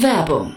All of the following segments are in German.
Werbung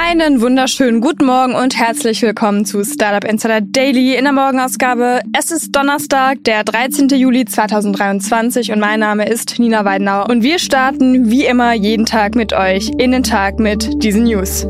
Einen wunderschönen guten Morgen und herzlich willkommen zu Startup Insider Daily in der Morgenausgabe. Es ist Donnerstag, der 13. Juli 2023 und mein Name ist Nina Weidenauer und wir starten wie immer jeden Tag mit euch in den Tag mit diesen News.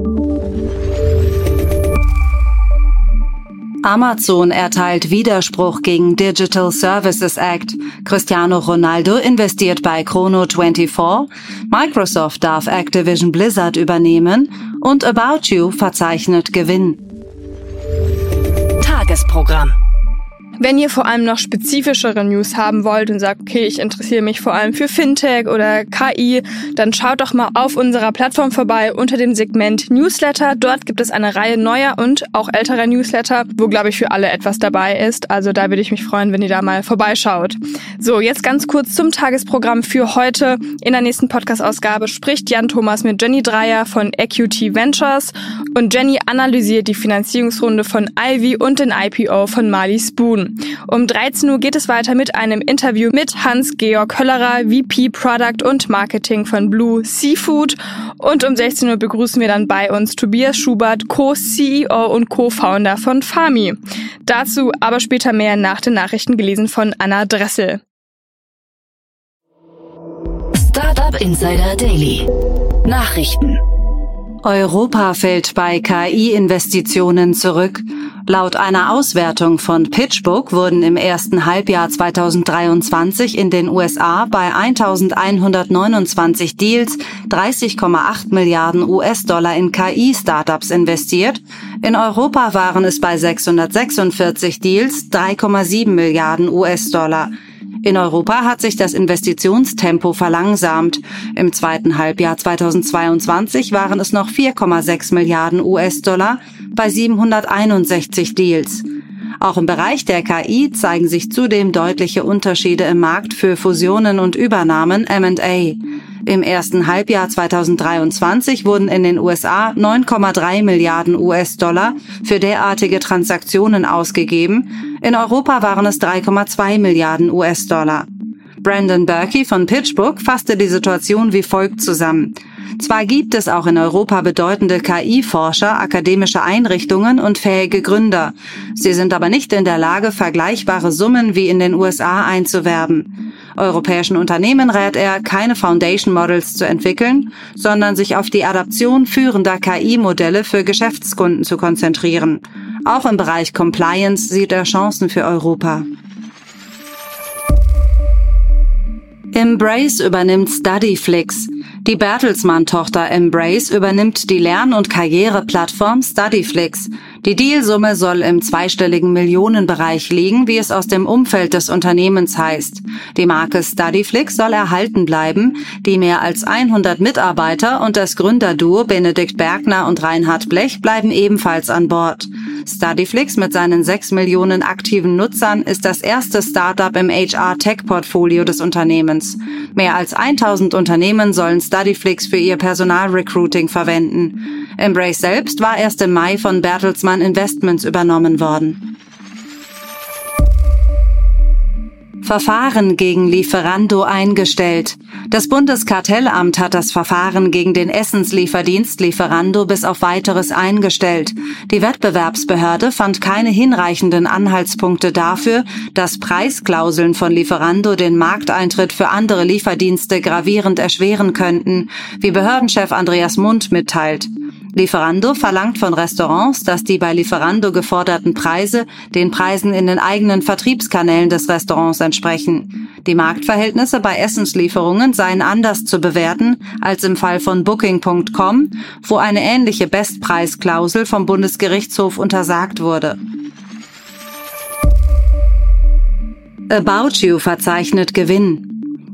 Amazon erteilt Widerspruch gegen Digital Services Act. Cristiano Ronaldo investiert bei Chrono24. Microsoft darf Activision Blizzard übernehmen und About You verzeichnet Gewinn. Tagesprogramm. Wenn ihr vor allem noch spezifischere News haben wollt und sagt, okay, ich interessiere mich vor allem für Fintech oder KI, dann schaut doch mal auf unserer Plattform vorbei unter dem Segment Newsletter. Dort gibt es eine Reihe neuer und auch älterer Newsletter, wo, glaube ich, für alle etwas dabei ist. Also da würde ich mich freuen, wenn ihr da mal vorbeischaut. So, jetzt ganz kurz zum Tagesprogramm für heute. In der nächsten Podcast-Ausgabe spricht Jan Thomas mit Jenny Dreier von EQT Ventures und Jenny analysiert die Finanzierungsrunde von Ivy und den IPO von Mali Spoon. Um 13 Uhr geht es weiter mit einem Interview mit Hans-Georg Höllerer, VP Product und Marketing von Blue Seafood. Und um 16 Uhr begrüßen wir dann bei uns Tobias Schubert, Co-CEO und Co-Founder von Fami. Dazu aber später mehr nach den Nachrichten gelesen von Anna Dressel. Startup Insider Daily. Nachrichten. Europa fällt bei KI-Investitionen zurück. Laut einer Auswertung von PitchBook wurden im ersten Halbjahr 2023 in den USA bei 1129 Deals 30,8 Milliarden US-Dollar in KI-Startups investiert. In Europa waren es bei 646 Deals 3,7 Milliarden US-Dollar. In Europa hat sich das Investitionstempo verlangsamt. Im zweiten Halbjahr 2022 waren es noch 4,6 Milliarden US-Dollar bei 761 Deals. Auch im Bereich der KI zeigen sich zudem deutliche Unterschiede im Markt für Fusionen und Übernahmen M&A. Im ersten Halbjahr 2023 wurden in den USA 9,3 Milliarden US-Dollar für derartige Transaktionen ausgegeben. In Europa waren es 3,2 Milliarden US-Dollar. Brandon Berkey von PitchBook fasste die Situation wie folgt zusammen. Zwar gibt es auch in Europa bedeutende KI-Forscher, akademische Einrichtungen und fähige Gründer. Sie sind aber nicht in der Lage, vergleichbare Summen wie in den USA einzuwerben. Europäischen Unternehmen rät er, keine Foundation Models zu entwickeln, sondern sich auf die Adaption führender KI-Modelle für Geschäftskunden zu konzentrieren. Auch im Bereich Compliance sieht er Chancen für Europa. Embrace übernimmt Studyflix. Die Bertelsmann-Tochter Embrace übernimmt die Lern- und Karriereplattform Studyflix. Die Dealsumme soll im zweistelligen Millionenbereich liegen, wie es aus dem Umfeld des Unternehmens heißt. Die Marke Studyflix soll erhalten bleiben. Die mehr als 100 Mitarbeiter und das Gründerduo Benedikt Bergner und Reinhard Blech bleiben ebenfalls an Bord. Studyflix mit seinen 6 Millionen aktiven Nutzern ist das erste Startup im HR-Tech-Portfolio des Unternehmens. Mehr als 1000 Unternehmen sollen Studyflix für ihr Personalrecruiting verwenden. Embrace selbst war erst im Mai von Bertelsmann Investments übernommen worden. Verfahren gegen Lieferando eingestellt. Das Bundeskartellamt hat das Verfahren gegen den Essenslieferdienst Lieferando bis auf weiteres eingestellt. Die Wettbewerbsbehörde fand keine hinreichenden Anhaltspunkte dafür, dass Preisklauseln von Lieferando den Markteintritt für andere Lieferdienste gravierend erschweren könnten, wie Behördenchef Andreas Mund mitteilt. Lieferando verlangt von Restaurants, dass die bei Lieferando geforderten Preise den Preisen in den eigenen Vertriebskanälen des Restaurants entsprechen. Die Marktverhältnisse bei Essenslieferungen seien anders zu bewerten als im Fall von Booking.com, wo eine ähnliche Bestpreisklausel vom Bundesgerichtshof untersagt wurde. About You verzeichnet Gewinn.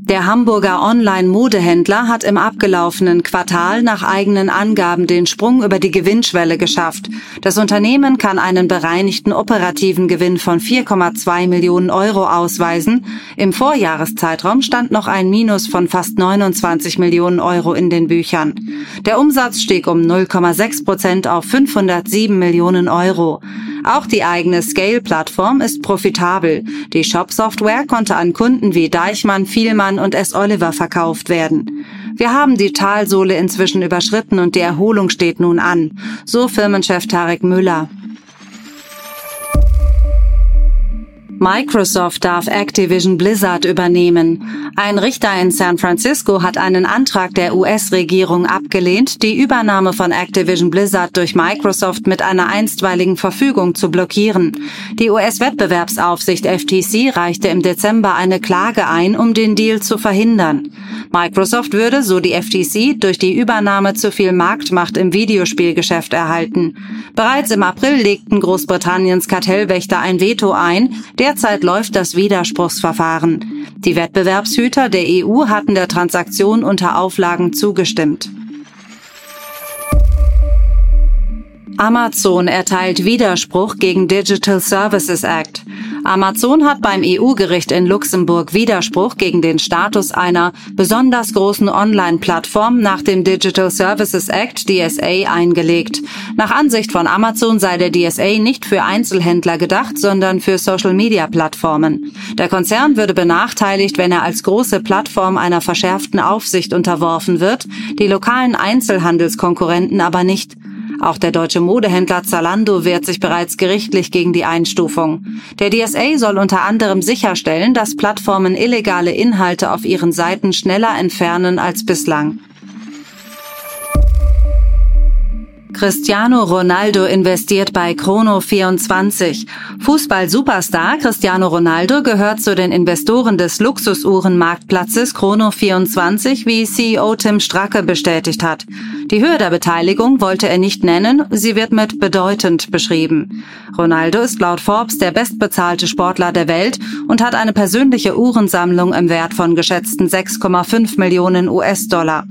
Der Hamburger Online-Modehändler hat im abgelaufenen Quartal nach eigenen Angaben den Sprung über die Gewinnschwelle geschafft. Das Unternehmen kann einen bereinigten operativen Gewinn von 4,2 Millionen Euro ausweisen. Im Vorjahreszeitraum stand noch ein Minus von fast 29 Millionen Euro in den Büchern. Der Umsatz stieg um 0,6 Prozent auf 507 Millionen Euro. Auch die eigene Scale-Plattform ist profitabel. Die Shop-Software konnte an Kunden wie Deichmann, Vielmann und S. Oliver verkauft werden. Wir haben die Talsohle inzwischen überschritten und die Erholung steht nun an, so Firmenchef Tarek Müller. Microsoft darf Activision Blizzard übernehmen. Ein Richter in San Francisco hat einen Antrag der US-Regierung abgelehnt, die Übernahme von Activision Blizzard durch Microsoft mit einer einstweiligen Verfügung zu blockieren. Die US-Wettbewerbsaufsicht FTC reichte im Dezember eine Klage ein, um den Deal zu verhindern. Microsoft würde, so die FTC, durch die Übernahme zu viel Marktmacht im Videospielgeschäft erhalten. Bereits im April legten Großbritanniens Kartellwächter ein Veto ein, Derzeit läuft das Widerspruchsverfahren. Die Wettbewerbshüter der EU hatten der Transaktion unter Auflagen zugestimmt. Amazon erteilt Widerspruch gegen Digital Services Act. Amazon hat beim EU-Gericht in Luxemburg Widerspruch gegen den Status einer besonders großen Online-Plattform nach dem Digital Services Act DSA eingelegt. Nach Ansicht von Amazon sei der DSA nicht für Einzelhändler gedacht, sondern für Social-Media-Plattformen. Der Konzern würde benachteiligt, wenn er als große Plattform einer verschärften Aufsicht unterworfen wird, die lokalen Einzelhandelskonkurrenten aber nicht. Auch der deutsche Modehändler Zalando wehrt sich bereits gerichtlich gegen die Einstufung. Der DSA soll unter anderem sicherstellen, dass Plattformen illegale Inhalte auf ihren Seiten schneller entfernen als bislang. Cristiano Ronaldo investiert bei Chrono24. Fußball-Superstar Cristiano Ronaldo gehört zu den Investoren des Luxusuhrenmarktplatzes Chrono24, wie CEO Tim Stracke bestätigt hat. Die Höhe der Beteiligung wollte er nicht nennen, sie wird mit bedeutend beschrieben. Ronaldo ist laut Forbes der bestbezahlte Sportler der Welt und hat eine persönliche Uhrensammlung im Wert von geschätzten 6,5 Millionen US-Dollar.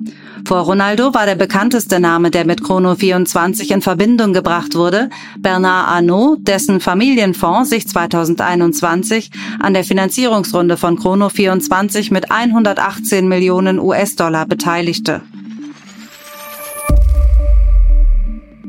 Vor Ronaldo war der bekannteste Name, der mit Chrono24 in Verbindung gebracht wurde, Bernard Arnault, dessen Familienfonds sich 2021 an der Finanzierungsrunde von Chrono24 mit 118 Millionen US-Dollar beteiligte.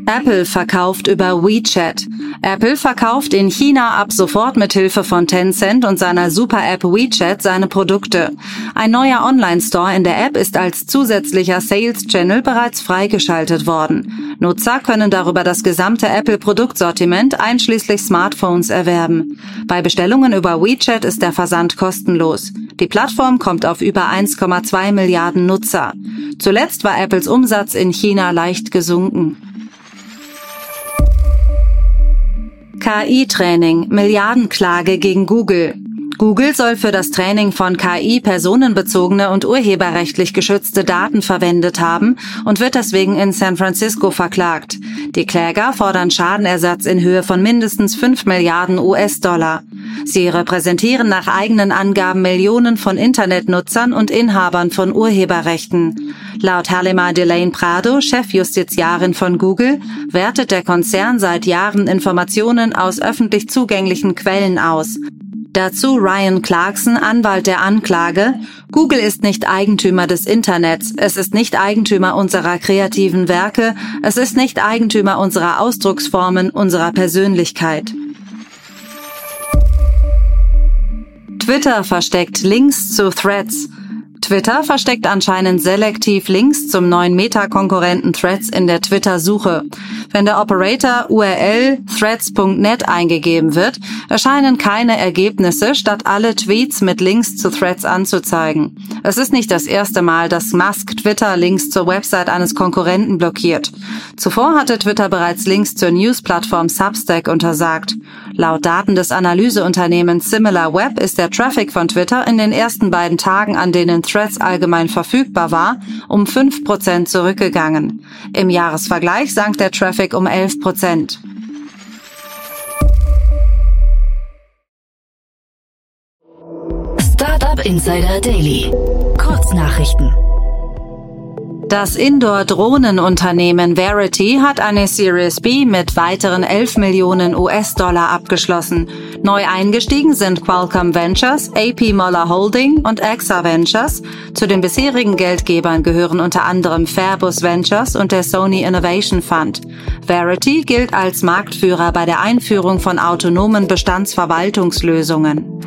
Apple verkauft über WeChat. Apple verkauft in China ab sofort mit Hilfe von Tencent und seiner Super-App WeChat seine Produkte. Ein neuer Online-Store in der App ist als zusätzlicher Sales-Channel bereits freigeschaltet worden. Nutzer können darüber das gesamte Apple-Produktsortiment einschließlich Smartphones erwerben. Bei Bestellungen über WeChat ist der Versand kostenlos. Die Plattform kommt auf über 1,2 Milliarden Nutzer. Zuletzt war Apples Umsatz in China leicht gesunken. KI-Training, Milliardenklage gegen Google. Google soll für das Training von KI personenbezogene und urheberrechtlich geschützte Daten verwendet haben und wird deswegen in San Francisco verklagt. Die Kläger fordern Schadenersatz in Höhe von mindestens 5 Milliarden US-Dollar. Sie repräsentieren nach eigenen Angaben Millionen von Internetnutzern und Inhabern von Urheberrechten. Laut Halima Delane Prado, Chefjustiziarin von Google, wertet der Konzern seit Jahren Informationen aus öffentlich zugänglichen Quellen aus. Dazu Ryan Clarkson, Anwalt der Anklage. Google ist nicht Eigentümer des Internets. Es ist nicht Eigentümer unserer kreativen Werke. Es ist nicht Eigentümer unserer Ausdrucksformen, unserer Persönlichkeit. Twitter versteckt Links zu Threads. Twitter versteckt anscheinend selektiv Links zum neuen Meta-Konkurrenten Threads in der Twitter-Suche. Wenn der Operator URL threads.net eingegeben wird, erscheinen keine Ergebnisse, statt alle Tweets mit Links zu Threads anzuzeigen. Es ist nicht das erste Mal, dass Musk Twitter Links zur Website eines Konkurrenten blockiert. Zuvor hatte Twitter bereits Links zur News-Plattform Substack untersagt. Laut Daten des Analyseunternehmens SimilarWeb ist der Traffic von Twitter in den ersten beiden Tagen, an denen Threads allgemein verfügbar war, um 5% zurückgegangen. Im Jahresvergleich sank der Traffic um 11%. Startup Insider Daily. Kurznachrichten. Das Indoor-Drohnenunternehmen Verity hat eine Series B mit weiteren 11 Millionen US-Dollar abgeschlossen. Neu eingestiegen sind Qualcomm Ventures, AP Moller Holding und Exa Ventures. Zu den bisherigen Geldgebern gehören unter anderem Fairbus Ventures und der Sony Innovation Fund. Verity gilt als Marktführer bei der Einführung von autonomen Bestandsverwaltungslösungen.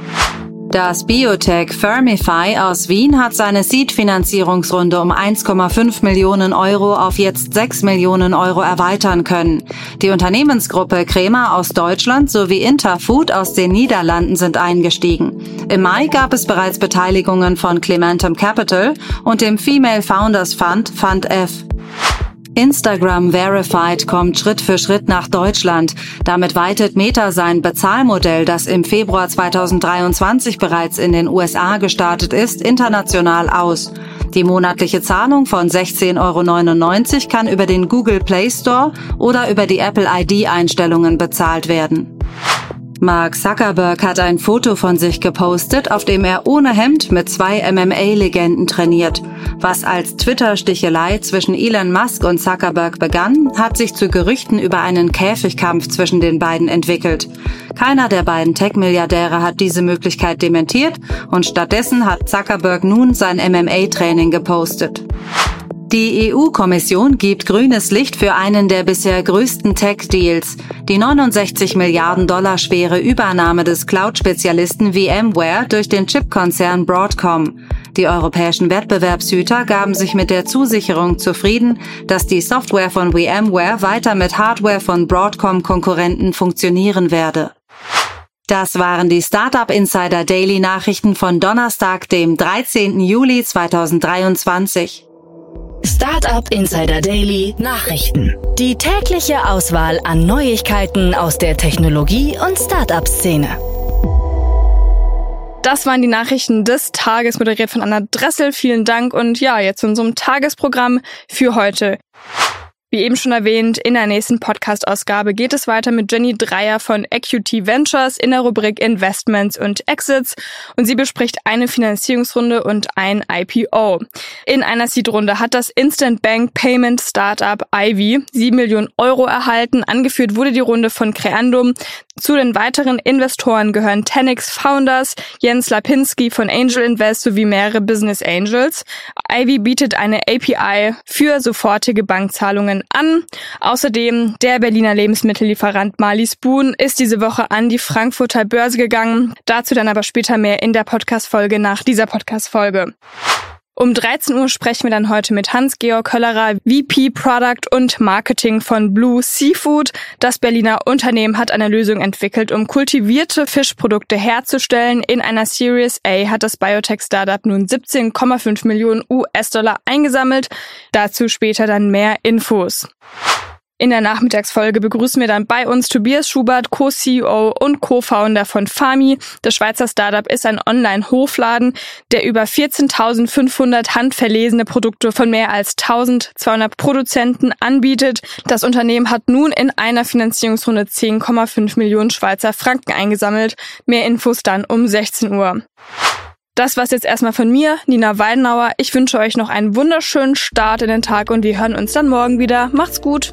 Das Biotech Firmify aus Wien hat seine Seed-Finanzierungsrunde um 1,5 Millionen Euro auf jetzt 6 Millionen Euro erweitern können. Die Unternehmensgruppe Crema aus Deutschland sowie Interfood aus den Niederlanden sind eingestiegen. Im Mai gab es bereits Beteiligungen von Clementum Capital und dem Female Founders Fund Fund F. Instagram Verified kommt Schritt für Schritt nach Deutschland. Damit weitet Meta sein Bezahlmodell, das im Februar 2023 bereits in den USA gestartet ist, international aus. Die monatliche Zahlung von 16,99 Euro kann über den Google Play Store oder über die Apple ID-Einstellungen bezahlt werden. Mark Zuckerberg hat ein Foto von sich gepostet, auf dem er ohne Hemd mit zwei MMA-Legenden trainiert. Was als Twitter-Stichelei zwischen Elon Musk und Zuckerberg begann, hat sich zu Gerüchten über einen Käfigkampf zwischen den beiden entwickelt. Keiner der beiden Tech-Milliardäre hat diese Möglichkeit dementiert und stattdessen hat Zuckerberg nun sein MMA-Training gepostet. Die EU-Kommission gibt grünes Licht für einen der bisher größten Tech-Deals, die 69 Milliarden Dollar schwere Übernahme des Cloud-Spezialisten VMware durch den Chipkonzern Broadcom. Die europäischen Wettbewerbshüter gaben sich mit der Zusicherung zufrieden, dass die Software von VMware weiter mit Hardware von Broadcom-Konkurrenten funktionieren werde. Das waren die Startup Insider Daily Nachrichten von Donnerstag, dem 13. Juli 2023. Startup Insider Daily Nachrichten. Die tägliche Auswahl an Neuigkeiten aus der Technologie- und Startup-Szene. Das waren die Nachrichten des Tages, moderiert von Anna Dressel. Vielen Dank und ja, jetzt zu unserem Tagesprogramm für heute. Wie eben schon erwähnt, in der nächsten Podcast-Ausgabe geht es weiter mit Jenny Dreier von Equity Ventures in der Rubrik Investments und Exits und sie bespricht eine Finanzierungsrunde und ein IPO. In einer Seed-Runde hat das Instant Bank Payment Startup Ivy 7 Millionen Euro erhalten. Angeführt wurde die Runde von Creandum. Zu den weiteren Investoren gehören Tenix Founders, Jens Lapinski von Angel Invest sowie mehrere Business Angels. Ivy bietet eine API für sofortige Bankzahlungen an. Außerdem der Berliner Lebensmittellieferant Marley Spoon ist diese Woche an die Frankfurter Börse gegangen. Dazu dann aber später mehr in der Podcast-Folge nach dieser Podcast-Folge. Um 13 Uhr sprechen wir dann heute mit Hans-Georg Höllerer, VP Product und Marketing von Blue Seafood. Das Berliner Unternehmen hat eine Lösung entwickelt, um kultivierte Fischprodukte herzustellen. In einer Series A hat das Biotech-Startup nun 17,5 Millionen US-Dollar eingesammelt. Dazu später dann mehr Infos. In der Nachmittagsfolge begrüßen wir dann bei uns Tobias Schubert, Co-CEO und Co-Founder von Fami. Das Schweizer Startup ist ein Online-Hofladen, der über 14.500 handverlesene Produkte von mehr als 1.200 Produzenten anbietet. Das Unternehmen hat nun in einer Finanzierungsrunde 10,5 Millionen Schweizer Franken eingesammelt. Mehr Infos dann um 16 Uhr. Das war's jetzt erstmal von mir, Nina Weidenauer. Ich wünsche euch noch einen wunderschönen Start in den Tag und wir hören uns dann morgen wieder. Macht's gut!